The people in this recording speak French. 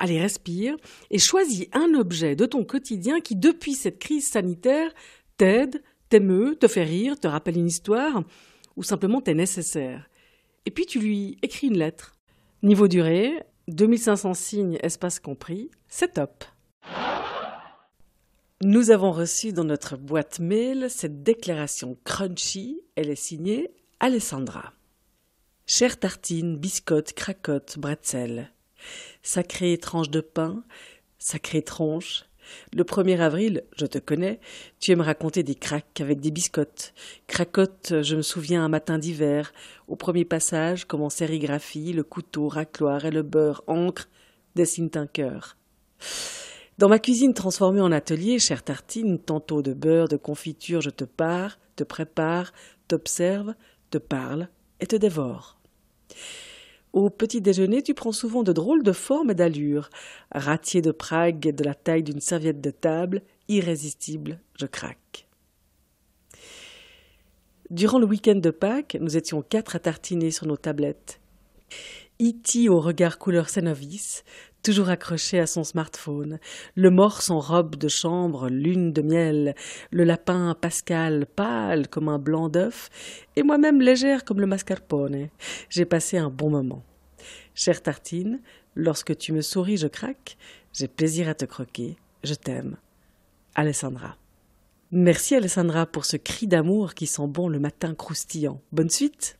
allez, respire, et choisis un objet de ton quotidien qui, depuis cette crise sanitaire, t'aide, t'émeut, te fait rire, te rappelle une histoire, ou simplement t'est nécessaire. Et puis tu lui écris une lettre. Niveau durée, 2500 signes, espace compris, c'est top. Nous avons reçu dans notre boîte mail cette déclaration crunchy. Elle est signée Alessandra. Chère tartine, biscotte, cracotte, bretzel. Sacrée tranche de pain, sacrée tronche, le 1er avril, je te connais, tu aimes raconter des craques avec des biscottes. Cracotte, je me souviens un matin d'hiver, au premier passage, comme en sérigraphie, le couteau, racloir et le beurre, encre, dessinent un cœur. Dans ma cuisine transformée en atelier, chère tartine, tantôt de beurre, de confiture, je te pars, te prépare, t'observe, te parle et te dévore. Au petit déjeuner, tu prends souvent de drôles de formes et d'allures. Ratier de Prague de la taille d'une serviette de table, irrésistible, je craque. Durant le week-end de Pâques, nous étions quatre à tartiner sur nos tablettes. Iti au regard couleur Cenovis, toujours accroché à son smartphone, le morse en robe de chambre, lune de miel, le lapin Pascal pâle comme un blanc d'œuf, et moi-même légère comme le mascarpone. J'ai passé un bon moment. Chère tartine, lorsque tu me souris, je craque, j'ai plaisir à te croquer, je t'aime. Alessandra. Merci Alessandra pour ce cri d'amour qui sent bon le matin croustillant. Bonne suite!